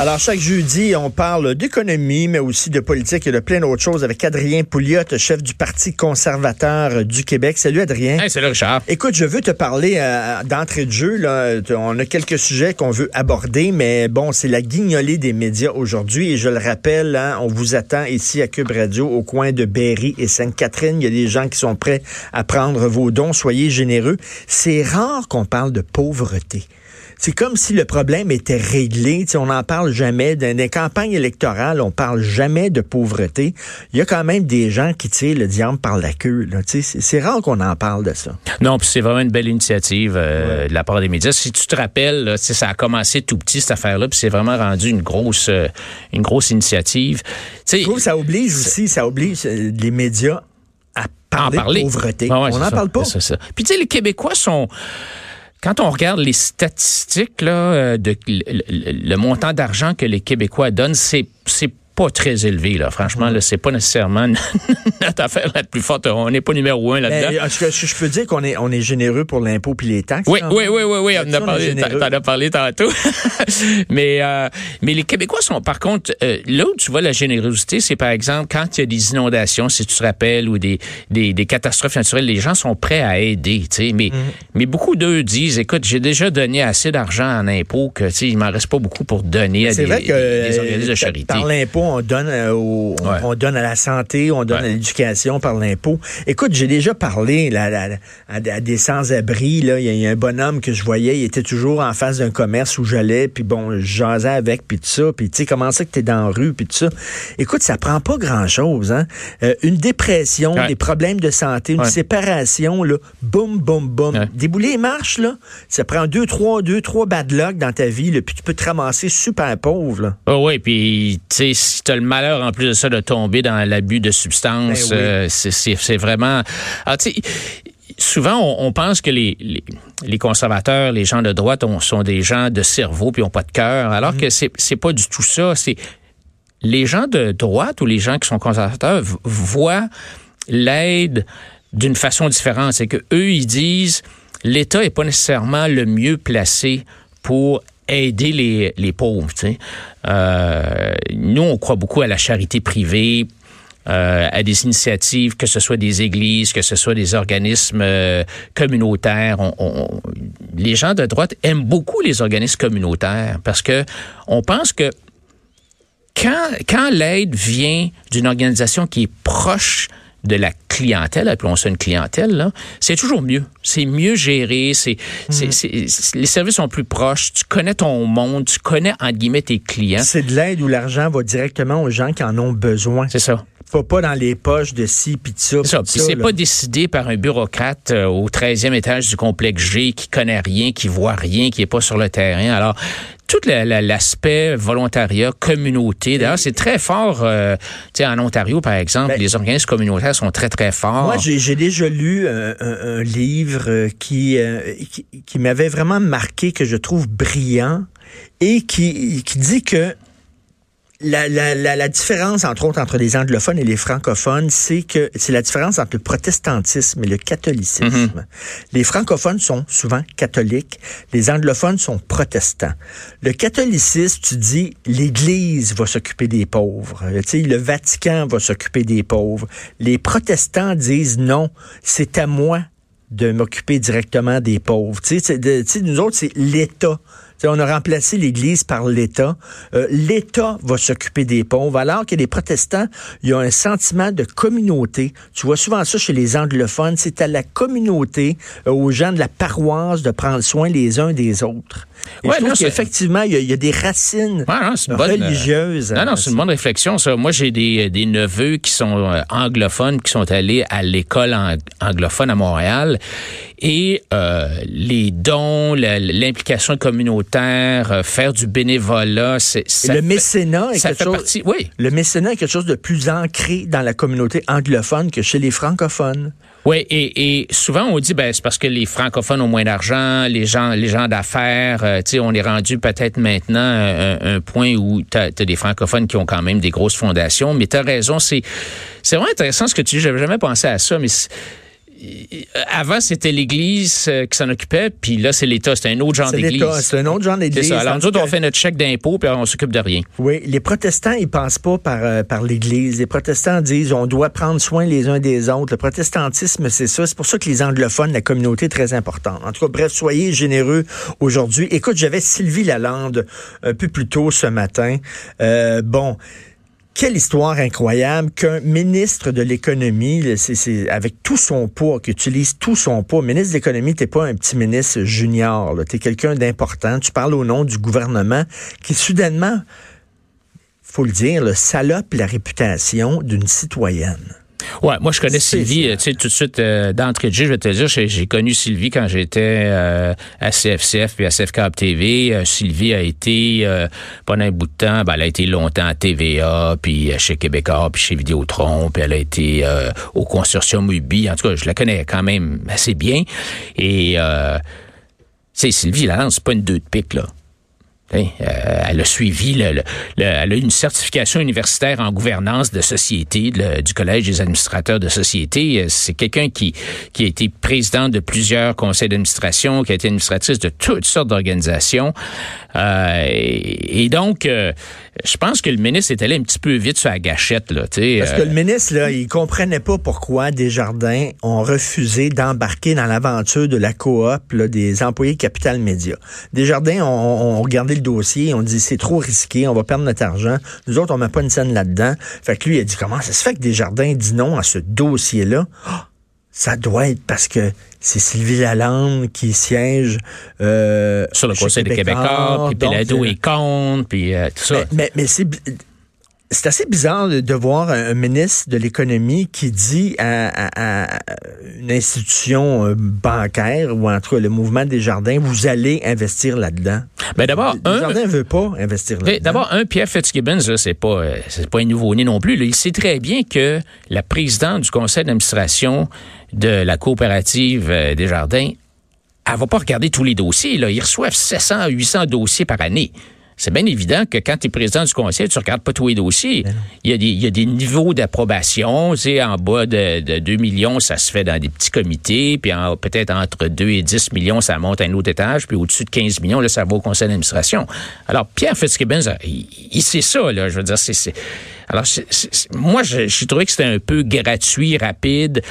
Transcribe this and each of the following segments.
Alors, chaque jeudi, on parle d'économie, mais aussi de politique et de plein d'autres choses avec Adrien Pouliot, chef du Parti conservateur du Québec. Salut, Adrien. Hey, salut, Richard. Écoute, je veux te parler euh, d'entrée de jeu. Là. On a quelques sujets qu'on veut aborder, mais bon, c'est la guignolée des médias aujourd'hui. Et je le rappelle, hein, on vous attend ici à Cube Radio, au coin de Berry et Sainte-Catherine. Il y a des gens qui sont prêts à prendre vos dons. Soyez généreux. C'est rare qu'on parle de pauvreté. C'est comme si le problème était réglé. T'sais, on n'en parle jamais. Dans les campagnes électorales, on parle jamais de pauvreté. Il y a quand même des gens qui tirent le diable par la queue. C'est, rare qu'on en parle de ça. Non, puis c'est vraiment une belle initiative euh, ouais. de la part des médias. Si tu te rappelles, là, ça a commencé tout petit cette affaire-là, puis c'est vraiment rendu une grosse, euh, une grosse initiative. T'sais, Je trouve que ça oblige aussi, ça oblige les médias à parler, en parler. de pauvreté. Ah ouais, on n'en parle pas. Ça. Puis tu sais, les Québécois sont quand on regarde les statistiques là, de le, le, montant d'argent que les Québécois donnent, c'est c'est pas très élevé là. Franchement, là, c'est pas nécessairement notre affaire la plus forte. On n'est pas numéro un là-dedans. Est-ce que je peux dire qu'on est on est généreux pour l'impôt puis les taxes Oui, oui, oui, oui, oui. On en a parlé. T'en as parlé tantôt. mais euh, mais les Québécois sont par contre euh, là où tu vois la générosité, c'est par exemple quand il y a des inondations, si tu te rappelles, ou des des, des catastrophes naturelles, les gens sont prêts à aider. Tu sais, mais mm. mais beaucoup d'eux disent, écoute, j'ai déjà donné assez d'argent en impôt que il m'en reste pas beaucoup pour donner à des, vrai que, des organismes de charité. Par l'impôt on donne, euh, au, ouais. on, on, donne à la santé, on donne ouais. à l'éducation par l'impôt. Écoute, j'ai déjà parlé là, là, à, à, des sans-abri. Il y, a un bonhomme que je voyais, il était toujours en face d'un commerce où j'allais, puis bon, je jasais avec, puis tout ça, puis tu sais, comment ça que t'es dans la rue, puis tout ça. Écoute, ça prend pas grand-chose, hein. Euh, une dépression, ouais. des problèmes de santé, une séparation, là, boum, boum, boum. Débouler les marches, là, ça prend deux, trois, deux, trois bad luck dans ta vie, là, puis tu peux te ramasser super pauvre. Oh oui, puis tu sais, si t'as le malheur en plus de ça de tomber dans l'abus de substances, Ben oui. euh, c'est vraiment. Ah, tu sais, souvent, on, on, pense que les, les, les, conservateurs, les gens de droite on, sont des gens de cerveau puis ont pas de cœur, alors mmh. que c'est c'est pas du tout ça. C'est les gens de droite ou les gens qui sont conservateurs voient l'aide d'une façon différente. C'est que eux, ils disent l'État est pas nécessairement le mieux placé pour aider les, pauvres. Euh, nous, on croit beaucoup à la charité privée, euh, à des initiatives, que ce soit des églises, que ce soit des organismes euh, communautaires. Les gens de droite aiment beaucoup les organismes communautaires parce que on pense que quand, quand l'aide vient d'une organisation qui est proche de la clientèle, appelons ça une clientèle, c'est toujours mieux. C'est mieux géré, c'est, mmh. les services sont plus proches, tu connais ton monde, tu connais, entre guillemets, tes clients. C'est de l'aide où l'argent va directement aux gens qui en ont besoin. C'est ça pas, pas dans les poches de ci puis de ça. C'est ça. C'est pas décidé par un bureaucrate euh, au 13e étage du complexe G qui connaît rien, qui voit rien, qui est pas sur le terrain. Alors, tout l'aspect volontariat, communauté. D'ailleurs, c'est très fort. Euh, tu sais, en Ontario, par exemple, ben, les organismes communautaires sont très, très forts. Moi, j'ai déjà lu un, un, un livre qui, euh, qui, qui m'avait vraiment marqué, que je trouve brillant, et qui, qui dit que la, la, la, la, différence, entre autres, entre les anglophones et les francophones, c'est que c'est la différence entre le protestantisme et le catholicisme. Mm -hmm. Les francophones sont souvent catholiques, les anglophones sont protestants. Le catholicisme, tu dis, l'Église va s'occuper des pauvres. Tu sais, le Vatican va s'occuper des pauvres. Les protestants disent non, c'est à moi de m'occuper directement des pauvres. Tu sais, de, tu sais nous autres, c'est l'État. T'sais, on a remplacé l'Église par l'État. Euh, L'État va s'occuper des pauvres, alors que les protestants, ils ont un sentiment de communauté. Tu vois souvent ça chez les anglophones. C'est à la communauté, euh, aux gens de la paroisse, de prendre soin les uns des autres. Et ouais, je trouve qu'effectivement, il, il, y a des racines ouais, non, religieuses. Non, non, c'est une bonne réflexion, ça. Moi, j'ai des, des neveux qui sont anglophones, qui sont allés à l'école anglophone à Montréal. Et euh, les dons, l'implication communautaire, euh, faire du bénévolat, c'est le mécénat est ça quelque fait chose, partie. Oui. Le mécénat est quelque chose de plus ancré dans la communauté anglophone que chez les francophones. Oui, et, et, souvent on dit ben c'est parce que les francophones ont moins d'argent, les gens les gens d'affaires, euh, tu sais on est rendu peut-être maintenant un, un, point où tu as, des francophones qui ont quand même des grosses fondations, mais tu as raison, c'est c'est vraiment intéressant ce que tu dis, j'avais jamais pensé à ça mais avant, c'était l'Église euh, qui s'en occupait, puis là, c'est l'État. C'est un autre genre d'église. C'est un autre genre d'église. Alors, nous autres, on fait notre chèque d'impôt, puis on s'occupe de rien. Oui, les protestants, ils passent pas par, euh, par l'Église. Les protestants disent on doit prendre soin les uns des autres. Le protestantisme, c'est ça. C'est pour ça que les anglophones, la communauté est très importante. En tout cas, bref, soyez généreux aujourd'hui. Écoute, j'avais Sylvie Lalande un peu plus tôt ce matin. Euh, bon, quelle histoire incroyable qu'un ministre de l'économie, avec tout son poids, qui utilise tout son poids. Ministre de l'économie, t'es pas un petit ministre junior, t'es quelqu'un d'important. Tu parles au nom du gouvernement qui soudainement, faut le dire, le salope la réputation d'une citoyenne. Ouais, moi je connais Sylvie, tu sais, tout de suite euh, d'entrée de jeu, je vais te dire, j'ai connu Sylvie quand j'étais euh, à CFCF puis à CFCAP TV. Euh, Sylvie a été pendant un bout de temps, ben, elle a été longtemps à TVA, puis chez Québécois, puis chez Vidéotron, puis elle a été au consortium UBI. En tout cas, je la connais quand même assez bien. Et c'est Sylvie là, c'est pas une deux de pique là. Euh, elle a suivi, le, elle a une certification universitaire en gouvernance de société du Collège des administrateurs de société. Euh, c'est quelqu'un qui, qui a été président de plusieurs conseils d'administration, qui a été administratrice de toutes sortes d'organisations. Euh, et, donc, je pense que le ministre est allé un petit peu vite sur la gâchette. Là, Parce que le ministre, là, il comprenait pas pourquoi Desjardins ont refusé d'embarquer dans l'aventure de la coop des employés Capital Média. Desjardins ont, ont regardé le dossier, on dit c'est trop risqué, on va perdre notre argent. Nous autres, on met pas une scène là-dedans. Fait que lui, il a dit comment ça se fait que Desjardins dit non à ce dossier-là? Ah! Ça doit être parce que c'est Sylvie Lalande qui siège euh, sur le Conseil des Québécois, puis Pelado et compte, puis euh, tout ça. Mais, mais c'est c'est assez bizarre de, voir un ministre de l'économie qui dit à, une institution euh, bancaire ou entre le mouvement des jardins, vous allez investir là-dedans. Ben d'abord, un jardin veut pas investir là-dedans. D'abord, un Pierre Fitzgibbons, c'est pas euh, c'est pas un nouveau-né non plus. Il sait très bien que la présidente du conseil d'administration de la coopérative euh, des jardins, elle va pas regarder tous les dossiers. Là. Ils reçoivent 700 à 800 dossiers par année c'est bien évident que quand tu es président du conseil, tu regardes pas tous les dossiers. Il y, a des, il y a des niveaux d'approbation. Sais, en bas de, de 2 millions, ça se fait dans des petits comités. Puis peut-être entre 2 et 10 millions, ça monte à un autre étage. Puis au-dessus de 15 millions, là, ça va au conseil d'administration. Alors, Pierre Fitzgibbons, il, il sait ça. Là, je veux dire, c'est... Alors, moi, j'ai trouvé que c'était un peu gratuit, rapide.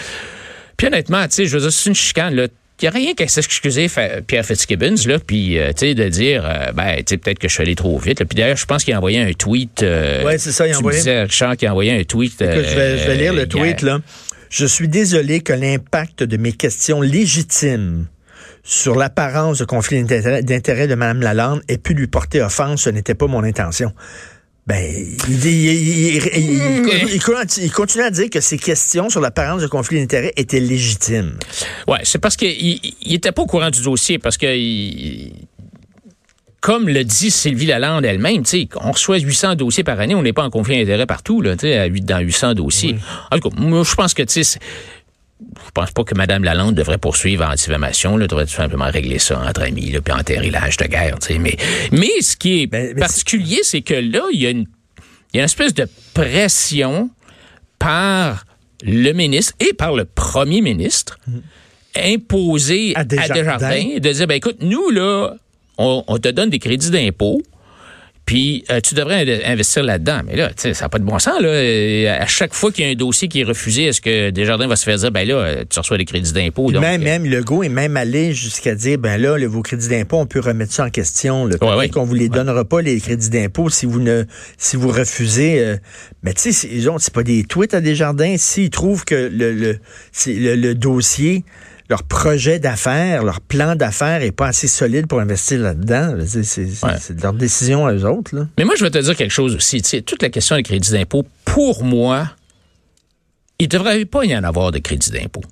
Puis honnêtement, tu sais, je veux dire, c'est une chicane. Là il n'y a rien qu'à s'excuser Pierre Fitzgibbons, là, puis, euh, tu sais, de dire, euh, ben, tu sais, peut-être que je suis allé trop vite. Puis d'ailleurs, je pense qu'il a envoyé un tweet. Euh, oui, c'est ça, il a envoyé. Disais, Richard, qui a envoyé un tweet. Écoute, je, vais, je, vais, lire le tweet, là. Je suis désolé que l'impact de mes questions légitimes sur l'apparence de conflit d'intérêt de Mme Lalande ait pu lui porter offense. Ce n'était pas mon intention. Ben, il, il, continue à dire que ces questions sur l'apparence de conflit d'intérêt étaient légitimes. Ouais, c'est parce qu'il n'était pas au courant du dossier, parce que comme le dit Sylvie Lalande elle-même, on reçoit 800 dossiers par année, on n'est pas en conflit d'intérêt partout, là, dans 800 dossiers. En tout cas, moi, je pense que je pense pas que Mme Lalande devrait poursuivre en diffamation. Elle devrait tout simplement régler ça entre amis, là, puis enterrer l'âge de guerre. Mais, mais ce qui est ben, particulier, c'est que là, il y, a une, il y a une espèce de pression par le ministre et par le premier ministre mm. imposée à Desjardins. de dire, ben écoute, nous, là, on, on te donne des crédits d'impôt puis euh, tu devrais investir là-dedans. Mais là, ça n'a pas de bon sens. Là. À chaque fois qu'il y a un dossier qui est refusé, est-ce que Desjardins va se faire dire, ben là, euh, tu reçois des crédits d'impôt? Même, euh, même Legault est même allé jusqu'à dire, ben là, vos crédits d'impôt, on peut remettre ça en question. Peut-être ouais, qu'on vous les donnera pas, les crédits d'impôt, si vous ne si vous refusez. mais tu sais, c'est pas des tweets à Desjardins. S'ils trouvent que le, le, le, le dossier leur projet d'affaires, leur plan d'affaires est pas assez solide pour investir là-dedans. C'est leur décision à eux autres. Là. Mais moi, je vais te dire quelque chose aussi. toute la question des crédits d'impôt, pour moi, il ne devrait pas y en avoir de crédit d'impôt.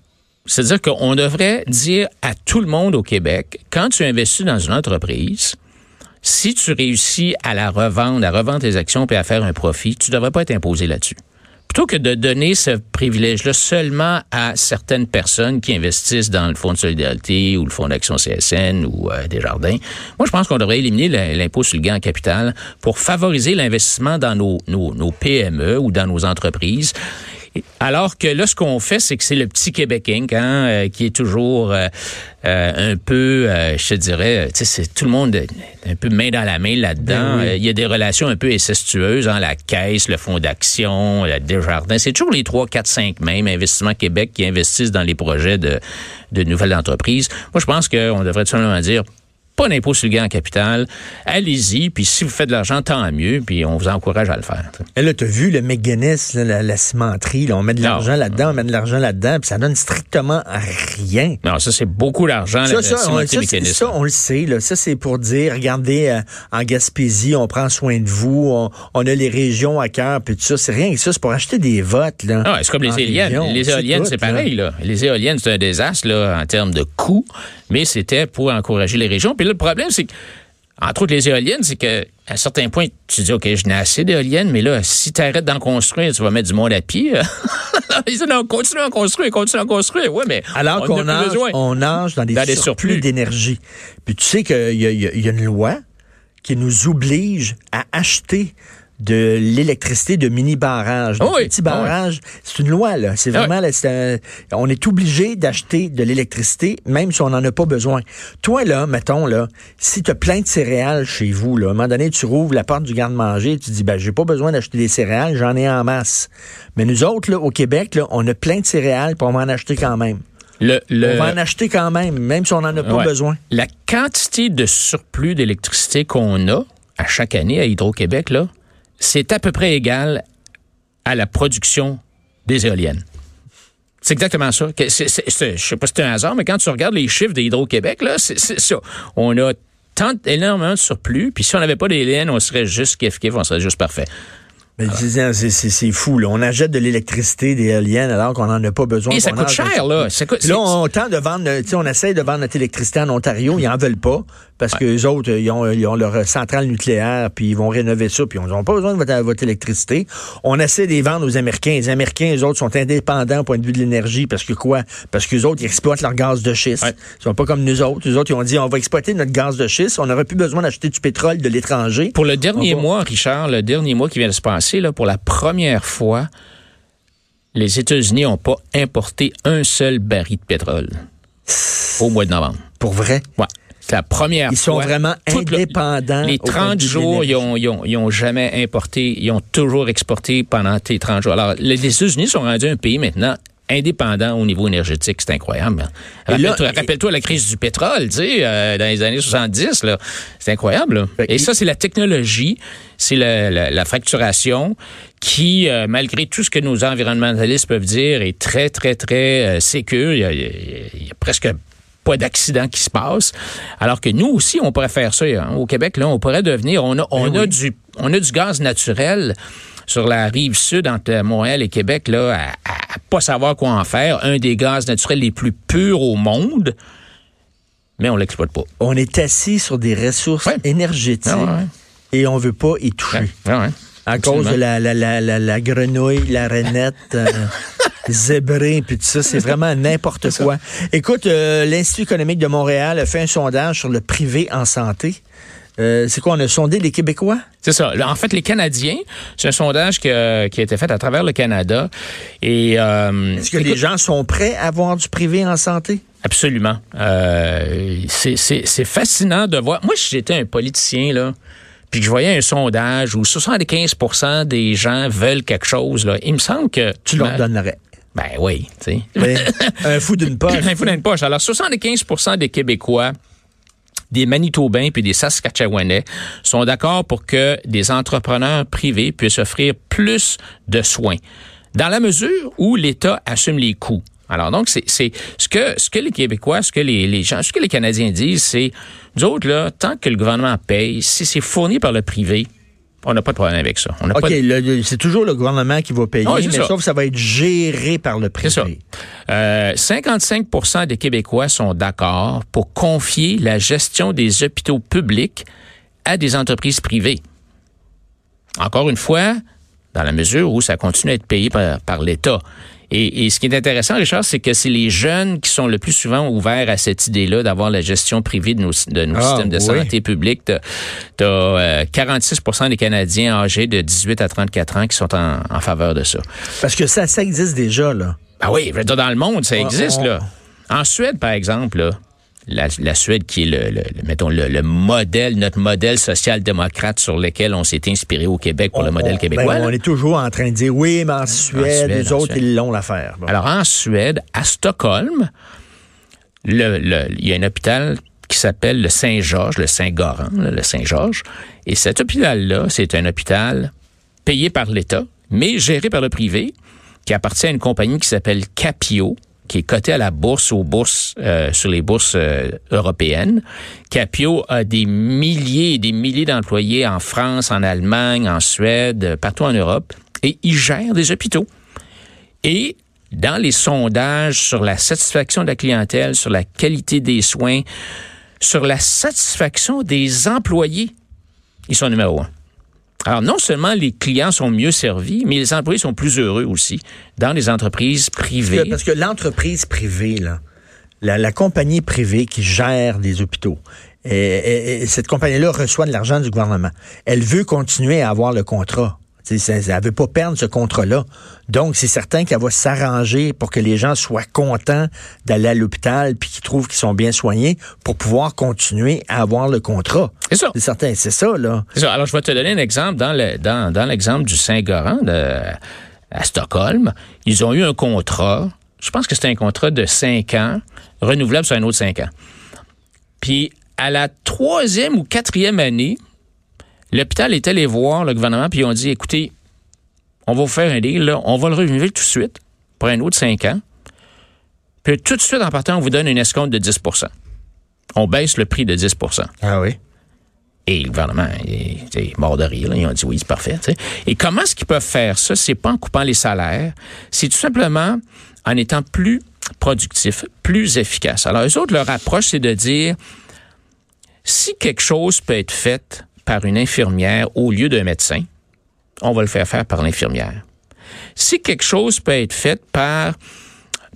C'est-à-dire qu'on devrait dire à tout le monde au Québec, quand tu investis dans une entreprise, si tu réussis à la revendre, à revendre tes actions puis à faire un profit, tu ne devrais pas être imposé là-dessus plutôt que de donner ce privilège-là seulement à certaines personnes qui investissent dans le Fonds de solidarité ou le Fonds d'action CSN ou euh, des jardins, moi, je pense qu'on devrait éliminer l'impôt sur le gain en capital pour favoriser l'investissement dans nos, nos, nos PME ou dans nos entreprises alors que là, ce qu'on fait, c'est que c'est le petit Québec Inc. Hein, euh, qui est toujours euh, euh, un peu, je te dirais, c'est tout le monde un peu main dans la main là-dedans. Ben il y a des relations un peu incestueuses, hein, la Caisse, le Fonds d'action, la Desjardins. C'est toujours les trois, quatre, cinq mêmes, Investissement Québec, qui investissent dans les projets de, de nouvelles entreprises. Moi, je pense qu'on devrait tout simplement dire, pas d'impôt sur le gain en capital. Allez-y, puis si vous faites de l'argent, tant mieux, puis on vous encourage à le faire. Et là, tu as vu le McGuinness, la, cimenterie, on met de l'argent là-dedans, on met de l'argent là-dedans, puis ça donne strictement rien. Non, ça, c'est beaucoup d'argent, ça, ça, on, ça, on le sait. Là. Ça, c'est pour dire, regardez, euh, en Gaspésie, on prend soin de vous, on, a les régions à cœur, puis tout ça. C'est rien que ça, c'est pour acheter des votes. Là, ah, c'est comme les éoliennes. les éoliennes, c'est pareil. Là. Les éoliennes, c'est un désastre là, en termes de coûts, mais c'était pour encourager les régions. Puis le problème, c'est que, entre autres, les éoliennes, c'est qu'à un certain point, tu dis, OK, je n'ai assez d'éoliennes, mais là, si tu arrêtes d'en construire, tu vas mettre du monde à pied. Ils disent, non, continue à construire, continue à construire. Oui, mais. Alors qu'on nage, on nage dans des, surplus, d'énergie. Puis tu sais qu'il y, y, a une loi qui nous oblige à acheter de l'électricité de mini barrages, de oh petits ah barrages. C'est une loi là. C'est ah vraiment on est obligé d'acheter de l'électricité même si on n'en a pas besoin. Toi là, mettons là, si tu as plein de céréales chez vous là, à un moment donné tu rouvres la porte du garde-manger, tu dis ben j'ai pas besoin d'acheter des céréales, j'en ai en masse. Mais nous autres là au Québec là, on a plein de céréales pour on va en acheter quand même. Le, On va en acheter quand même, même si on n'en a pas besoin. La quantité de surplus d'électricité qu'on a à chaque année à Hydro-Québec, là, c'est à peu près égal à la production des éoliennes. C'est exactement ça. Je sais pas si c'est un hasard, mais quand tu regardes les chiffres d'Hydro-Québec, là, c'est ça. On a tant énormément de surplus, puis si on n'avait pas d'éoliennes, on serait juste kiff on serait juste parfait. C'est fou. Là. On achète de l'électricité, des éoliennes, alors qu'on n'en a pas besoin. Et ça coûte cher, là. là, on tente de vendre, on essaye de vendre notre électricité en Ontario. Ils n'en veulent pas parce que les autres, ils ont, ils ont, leur centrale nucléaire, puis ils vont rénover ça, puis ils n'ont pas besoin de votre, votre, électricité. On essaie de les vendre aux Américains. Les Américains, les autres, sont indépendants au point de vue de l'énergie parce que quoi? Parce que les autres, ils exploitent leur gaz de schiste. Ils sont pas comme nous autres. Les autres, ils ont dit, on va exploiter notre gaz de schiste. On n'aurait plus besoin d'acheter du pétrole de l'étranger. Pour le dernier mois, Richard, le dernier mois qui vient de se passer, là, pour la première fois, les États-Unis n'ont pas importé un seul baril de pétrole au mois de novembre. Pour vrai? Ouais. C'est la première fois. Ils sont vraiment indépendants. les 30 jours, ils ont, jamais importé, ils ont toujours exporté pendant tes 30 jours. Alors, les États-Unis sont rendus un pays maintenant indépendant au niveau énergétique. C'est incroyable. Rappelle-toi la crise du pétrole, tu sais, euh, dans les années 70, là. C'est incroyable. Et ça, c'est la technologie, c'est la, fracturation qui, euh, malgré tout ce que nos environnementalistes peuvent dire, est très, très, très euh, sécure. Il y, a, presque pas d'accident qui se passe. Alors que nous aussi, on pourrait faire ça. Hein. Au Québec, là, on pourrait devenir, on a, on ben a du, on a du gaz naturel sur la rive sud entre Montréal et Québec, là, à, à, pas savoir quoi en faire. Un des gaz naturels les plus purs au monde, mais on l'exploite pas. On est assis sur des ressources énergétiques ah et on veut pas y toucher. Ah à cause de la, la, la, la, grenouille, la rainette. Euh, zébré, puis tout ça, c'est vraiment n'importe quoi. Écoute, euh, l'Institut économique de Montréal a fait un sondage sur le privé en santé. Euh, c'est quoi, on a sondé les Québécois? C'est ça. En fait, les Canadiens, c'est un sondage qui a, été fait à travers le Canada. Et euh, Est-ce que les gens sont prêts à avoir du privé en santé? Absolument. Euh, c'est fascinant de voir. Moi, si j'étais un politicien, là, puis que je voyais un sondage où 75% des gens veulent quelque chose, là, il me semble que... Tu leur donnerais. Ben oui, tu sais. un fou d'une poche. un fou d'une poche. Alors, 75% des Québécois des Manitobains puis des Saskatchewanais sont d'accord pour que des entrepreneurs privés puissent offrir plus de soins dans la mesure où l'État assume les coûts. Alors donc c'est ce que ce que les Québécois, ce que les, les gens, ce que les Canadiens disent, c'est nous autres là, tant que le gouvernement paye, si c'est fourni par le privé, On n'a pas de problème avec ça. On OK, c'est toujours le gouvernement qui va payer, Ah mais ça. sauf que ça va être géré par le privé. C'est ça. Euh, 55% des Québécois sont d'accord pour confier la gestion des hôpitaux publics à des entreprises privées. Encore une fois, dans la mesure où ça continue à être payé par, par l'État. Et, et, ce qui est intéressant, Richard, c'est que c'est les jeunes qui sont le plus souvent ouverts à cette idée-là d'avoir la gestion privée de nos, de nos Ah, systèmes de oui. santé publique. Tu as, 46% des Canadiens âgés de 18 à 34 ans qui sont en, en faveur de ça. Parce que ça, ça existe déjà, là. Ah oui, je veux dire, dans le monde, ça On- existe, on- là. En Suède, par exemple, là, la, la Suède qui est le, le- le- mettons, le, le modèle, notre modèle social-démocrate sur lequel on s'est inspiré au Québec pour le modèle on- québécois. ben, on est toujours en train de dire oui, mais en Suède, les autres, Suède. ils l'ont l'affaire. Bon. Alors, en Suède, à Stockholm, il y a un hôpital qui s'appelle le Saint-Georges, le Saint-Goran, le Saint-Georges. Et cet hôpital-là, c'est un hôpital payé par l'État, mais géré par le privé, qui appartient à une compagnie qui s'appelle Capio, qui est cotée à la bourse, aux bourses, euh, sur les bourses euh, européennes. Capio a des milliers et des milliers d'employés en France, en Allemagne, en Suède, partout en Europe, et ils gèrent des hôpitaux. Et dans les sondages sur la satisfaction de la clientèle, sur la qualité des soins, sur la satisfaction des employés, ils sont numéro un. Alors, non seulement les clients sont mieux servis, mais les employés sont plus heureux aussi dans les entreprises privées. Parce que, l'entreprise privée, là, la, compagnie privée qui gère des hôpitaux, et, et- et cette compagnie-là reçoit de l'argent du gouvernement. Elle veut continuer à avoir le contrat. Ça- Elle veut pas perdre ce contrat-là. Donc, c'est certain qu'elle va s'arranger pour que les gens soient contents d'aller à l'hôpital puis qu'ils trouvent qu'ils sont bien soignés pour pouvoir continuer à avoir le contrat. C'est ça. C'est certain, c'est ça, là. C'est ça. Alors, je vais te donner un exemple dans le dans, dans l'exemple du Saint-Goran à Stockholm. Ils ont eu un contrat. Je pense que c'était un contrat de cinq ans, renouvelable sur un autre cinq ans. Puis, à la troisième ou quatrième année, l'hôpital est allé voir le gouvernement, puis ils ont dit, écoutez, on va vous faire un deal, là, on va le renouveler tout de suite pour un autre cinq ans. Puis tout de suite, en partant, on vous donne une escompte de 10% On baisse le prix de 10% Ah oui. et le gouvernement est, est mort de rire. là. Ils ont dit oui, c'est parfait. Et comment est-ce qu'ils peuvent faire ça? C'est pas en coupant les salaires. C'est tout simplement en étant plus productifs, plus efficaces. Alors, eux autres, leur approche, c'est de dire si quelque chose peut être fait par une infirmière au lieu d'un médecin, on va le faire faire par l'infirmière. Si quelque chose peut être fait par,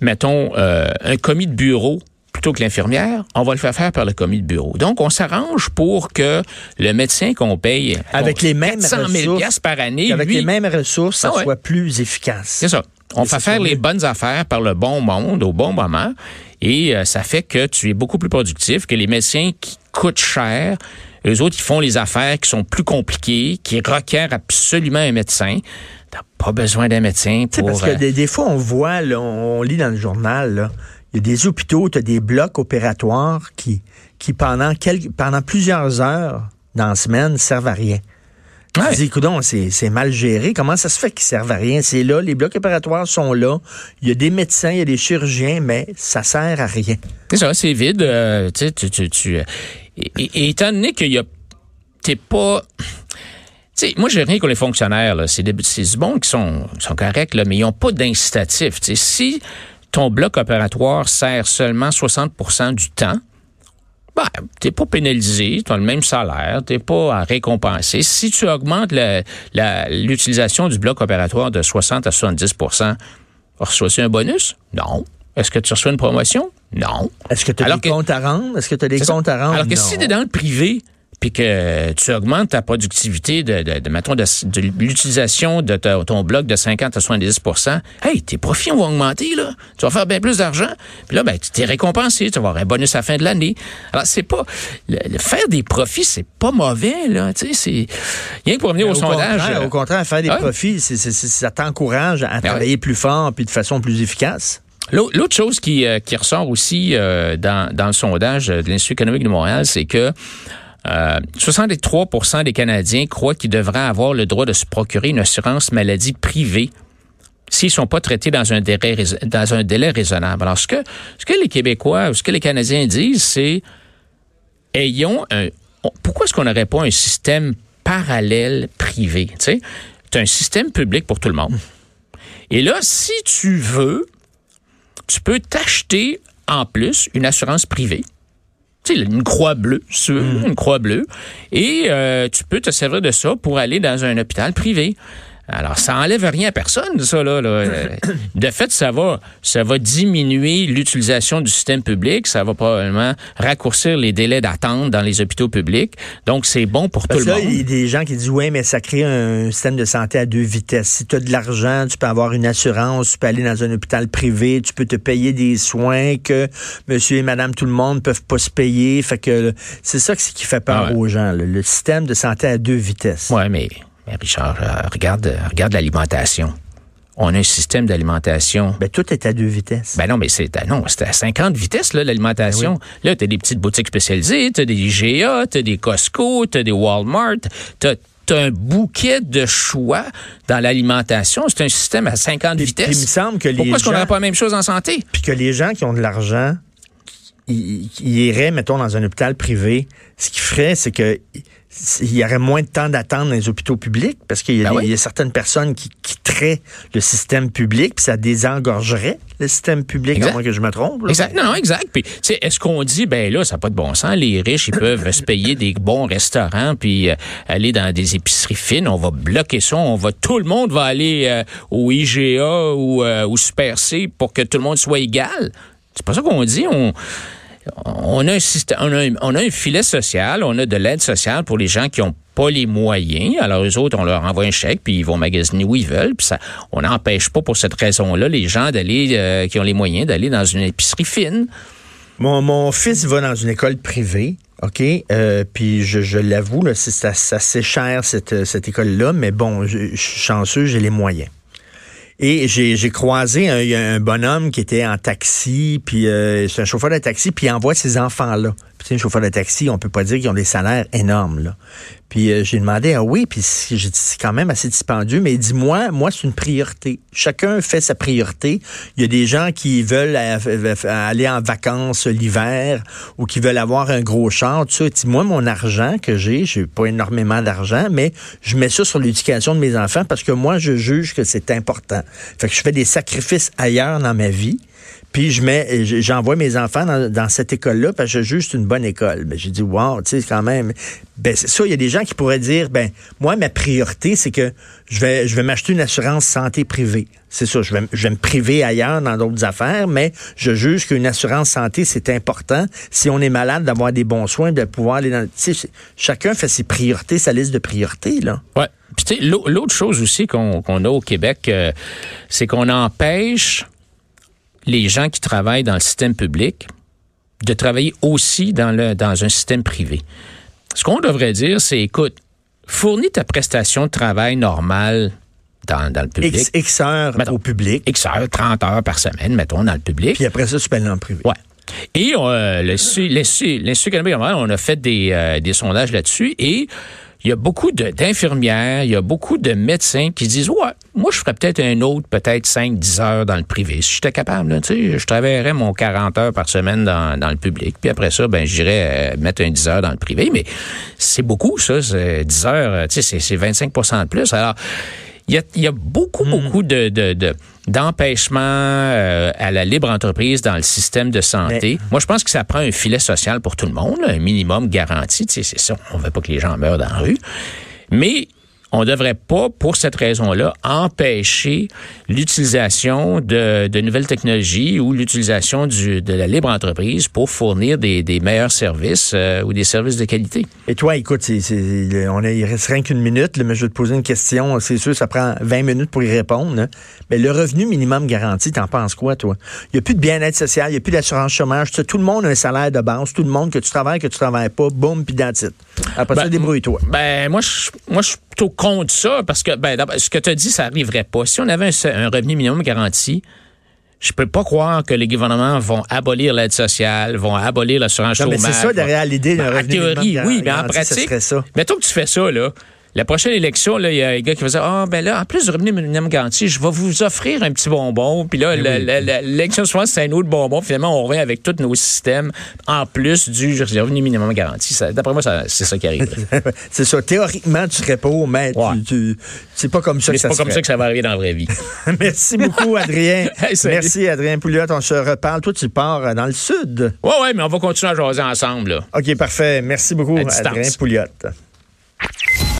mettons, euh, un commis de bureau plutôt que l'infirmière, on va le faire faire par le commis de bureau. Donc, on s'arrange pour que le médecin qu'on paye Avec les mêmes 400 000 ressources, piastres par année, Avec lui, les mêmes ressources, ça Ah ouais. soit plus efficace. c'est ça. On ça faire les bonnes affaires par le bon monde au bon moment et euh, ça fait que tu es beaucoup plus productif que les médecins qui coûtent cher. Eux autres, ils font les affaires qui sont plus compliquées, qui requièrent absolument un médecin. T'as pas besoin d'un médecin Tu sais, pour... parce que euh, des, des fois, on voit, là, on, on lit dans le journal, il y a des hôpitaux, tu as des blocs opératoires qui, qui pendant, quelques, pendant plusieurs heures dans la semaine, servent à rien. Ouais. dis, c'est c'est mal géré. Comment ça se fait qu'ils servent à rien? C'est là, les blocs opératoires sont là. Il y a des médecins, il y a des chirurgiens, mais ça sert à rien. C'est ça, c'est vide. euh, tu tu, tu, euh, et, et- étant donné qu'il y a, t'es pas, tu sais, moi j'ai rien contre les fonctionnaires. là. C'est des, c'est du bon qui sont, qui sont corrects, là, mais ils ont pas d'incitatif. Si ton bloc opératoire sert seulement 60% du temps, ben, t'es pas pénalisé, tu as le même salaire, t'es pas à récompenser. Si tu augmentes l'utilisation du bloc opératoire de 60 à 70% reçois-tu un bonus? Non. Est-ce que tu reçois une promotion? Non. Est-ce que tu as des comptes à rendre? Est-ce que tu as des comptes à rendre? Alors que Non. si tu es dans le privé, puis que tu augmentes ta productivité de, de, de, mettons, de, de l'utilisation de ta- ton bloc de 50 à 70% hey, tes profits vont augmenter, là. Tu vas faire bien plus d'argent. Puis là, ben, tu t'es récompensé. Tu vas avoir un bonus à la fin de l'année. Alors, c'est pas... Le, le faire des profits, c'est pas mauvais, là. Tu sais, c'est... Rien que pour venir au, au sondage... Contraire, euh, au contraire, faire des ouais. profits, c'est- c'est- ça t'encourage à ouais. travailler plus fort puis de façon plus efficace. L'au- L'autre chose qui, euh, qui ressort aussi euh, dans, dans le sondage de l'Institut économique de Montréal, c'est que euh, 63% des Canadiens croient qu'ils devraient avoir le droit de se procurer une assurance maladie privée s'ils sont pas traités dans un délai, raisonnable. Alors, ce que, ce que les Québécois ou ce que les Canadiens disent, c'est pourquoi est-ce qu'on n'aurait pas un système parallèle privé. Tu as un système public pour tout le monde. Et là, si tu veux, tu peux t'acheter en plus une assurance privée. Tu sais, une croix bleue, une croix bleue. Et euh, tu peux te servir de ça pour aller dans un hôpital privé. Alors, ça enlève rien à personne, ça, là. De fait, ça va, ça va diminuer l'utilisation du système public. Ça va probablement raccourcir les délais d'attente dans les hôpitaux publics. Donc, c'est bon pour tout le monde. Il y a des gens qui disent, oui, mais ça crée un système de santé à deux vitesses. Si tu as de l'argent, tu peux avoir une assurance, tu peux aller dans un hôpital privé, tu peux te payer des soins que monsieur et madame tout le monde peuvent pas se payer. Fait que c'est ça qui fait peur ah aux gens, le système de santé à deux vitesses. Ouais, mais mais Richard, euh, regarde, euh, regarde l'alimentation. On a un système d'alimentation. Ben, tout est à deux vitesses. Ben non, mais c'est à, non, c'est à 50 vitesses, là, l'alimentation. Ben là, tu as des petites boutiques spécialisées, tu as des IGA, tu as des Costco, tu as des Walmart, tu as un bouquet de choix dans l'alimentation. C'est un système à 50 vitesses. il me semble que Pourquoi est-ce qu'on n'aurait pas la même chose en santé? Puis que les gens qui ont de l'argent, ils, iraient, mettons, dans un hôpital privé. Ce qu'ils feraient, c'est que il y aurait moins de temps d'attente dans les hôpitaux publics parce qu'il y, a ben certaines personnes qui quitteraient le système public puis ça désengorgerait le système public, à moins que je me trompe. Exact. Non, non, exact. Puis, est-ce qu'on dit, ben là, ça n'a pas de bon sens, les riches, ils peuvent se payer des bons restaurants puis euh, aller dans des épiceries fines, on va bloquer ça, on va, tout le monde va aller euh, au IGA ou euh, au Super C pour que tout le monde soit égal? C'est pas ça qu'on dit. On, on a un filet social, on a de l'aide sociale pour les gens qui ont pas les moyens. Alors, eux autres, on leur envoie un chèque, puis ils vont magasiner où ils veulent. Puis ça, on n'empêche pas pour cette raison-là les gens d'aller, euh, qui ont les moyens d'aller dans une épicerie fine. Mon, fils va dans une école privée. OK? Euh, puis je, l'avoue, c'est assez cher, cette, école-là, mais bon, je suis chanceux, j'ai les moyens. Et j'ai croisé un, un, bonhomme qui était en taxi, puis euh, c'est un chauffeur de taxi, puis il envoie ses enfants là. Puis un chauffeur de taxi, on peut pas dire qu'ils ont des salaires énormes là. Puis euh, j'ai demandé, ah oui, puis j'ai c'est quand même assez dispendieux, mais dis-moi, moi, c'est une priorité. Chacun fait sa priorité. Il y a des gens qui veulent aller en vacances l'hiver ou qui veulent avoir un gros char, tu sais. Moi, mon argent que j'ai, j'ai pas énormément d'argent, mais je mets ça sur l'éducation de mes enfants parce que moi, je juge que c'est important. Fait que je fais des sacrifices ailleurs dans ma vie. Puis je mets, j'envoie mes enfants dans, cette école-là parce que je juge c'est une bonne école. Ben, j'ai dit, wow, tu sais, quand même. Ben, c'est ça, il y a des gens qui pourraient dire, ben, moi, ma priorité, c'est que je vais, je vais m'acheter une assurance santé privée. C'est ça, je vais, je vais me priver ailleurs dans d'autres affaires, mais je juge qu'une assurance santé, c'est important. Si on est malade, d'avoir des bons soins, de pouvoir aller dans. Tu sais, chacun fait ses priorités, sa liste de priorités, là. Ouais. Puis, l'autre chose aussi qu'on a au Québec, euh, c'est qu'on empêche les gens qui travaillent dans le système public de travailler aussi dans, le, dans un système privé. Ce qu'on devrait dire, c'est, écoute, fournis ta prestation de travail normale dans, dans le public. X, X heures au public. X heures, 30 heures par semaine, mettons, dans le public. Puis après ça, tu peux aller le privé. Ouais. Et euh, l'Institut canadien, on a fait des, euh, des sondages là-dessus et il y a beaucoup d'infirmières, il y a beaucoup de médecins qui disent Ouais, moi, je ferais peut-être un autre, peut-être 5-10 heures dans le privé. Si j'étais capable, tu sais, je travaillerais mon 40 heures par semaine dans, dans le public. Puis après ça, ben, j'irais euh, mettre un 10 heures dans le privé. Mais c'est beaucoup, ça. 10 heures, euh, tu sais, c'est 25% de plus. Alors, il y a, y a, beaucoup, hmm. beaucoup de, de, de d'empêchement euh, à la libre entreprise dans le système de santé. Moi, je pense que ça prend un filet social pour tout le monde, un minimum garanti. Tu sais, c'est ça. On veut pas que les gens meurent dans la rue. Mais on ne devrait pas, pour cette raison-là, empêcher l'utilisation de, de, nouvelles technologies ou l'utilisation de la libre entreprise pour fournir des, des meilleurs services euh, ou des services de qualité. Et toi, écoute, c'est, on a, il reste rien qu'une minute, mais je vais te poser une question. C'est sûr, ça prend 20 minutes pour y répondre. Hein. Mais le revenu minimum garanti, t'en penses quoi, toi? Il n'y a plus de bien-être social, il n'y a plus d'assurance chômage. tout le monde a un salaire de base. Tout le monde, que tu travailles, que tu travailles pas, boum, puis that's Après ça, ben, débrouille-toi. Ben, moi, je, moi, je suis plutôt contre ça parce que, ben, ce que tu as dit, ça n'arriverait pas. Si on avait un, revenu minimum garanti, je peux pas croire que les gouvernements vont abolir l'aide sociale, vont abolir l'assurance chômage. c'est ça derrière l'idée d'un ben, revenu minimum théorie, oui, mais en pratique, ça. mettons que tu fais ça, là la prochaine élection, il y a un gars qui va dire Ah, ben là, en plus de revenu minimum garanti, je vais vous offrir un petit bonbon. Puis là, Ben l'élection suivante, c'est un autre bonbon. Finalement, on revient avec tous nos systèmes en plus du revenu minimum garanti. D'après moi, c'est ça qui arrive. c'est ça. Théoriquement, tu serais pour, mais tu- Ouais. tu- c'est pas comme ça Mais que c'est ça pas se comme ça que ça va arriver dans la vraie vie. Merci beaucoup, Adrien. Hey. Merci, Adrien Pouliot. On se reparle. Toi, tu pars euh, dans le sud. Ouais, ouais, mais on va continuer à jaser ensemble. Là. OK, parfait. Merci beaucoup. Adrien Pouliot.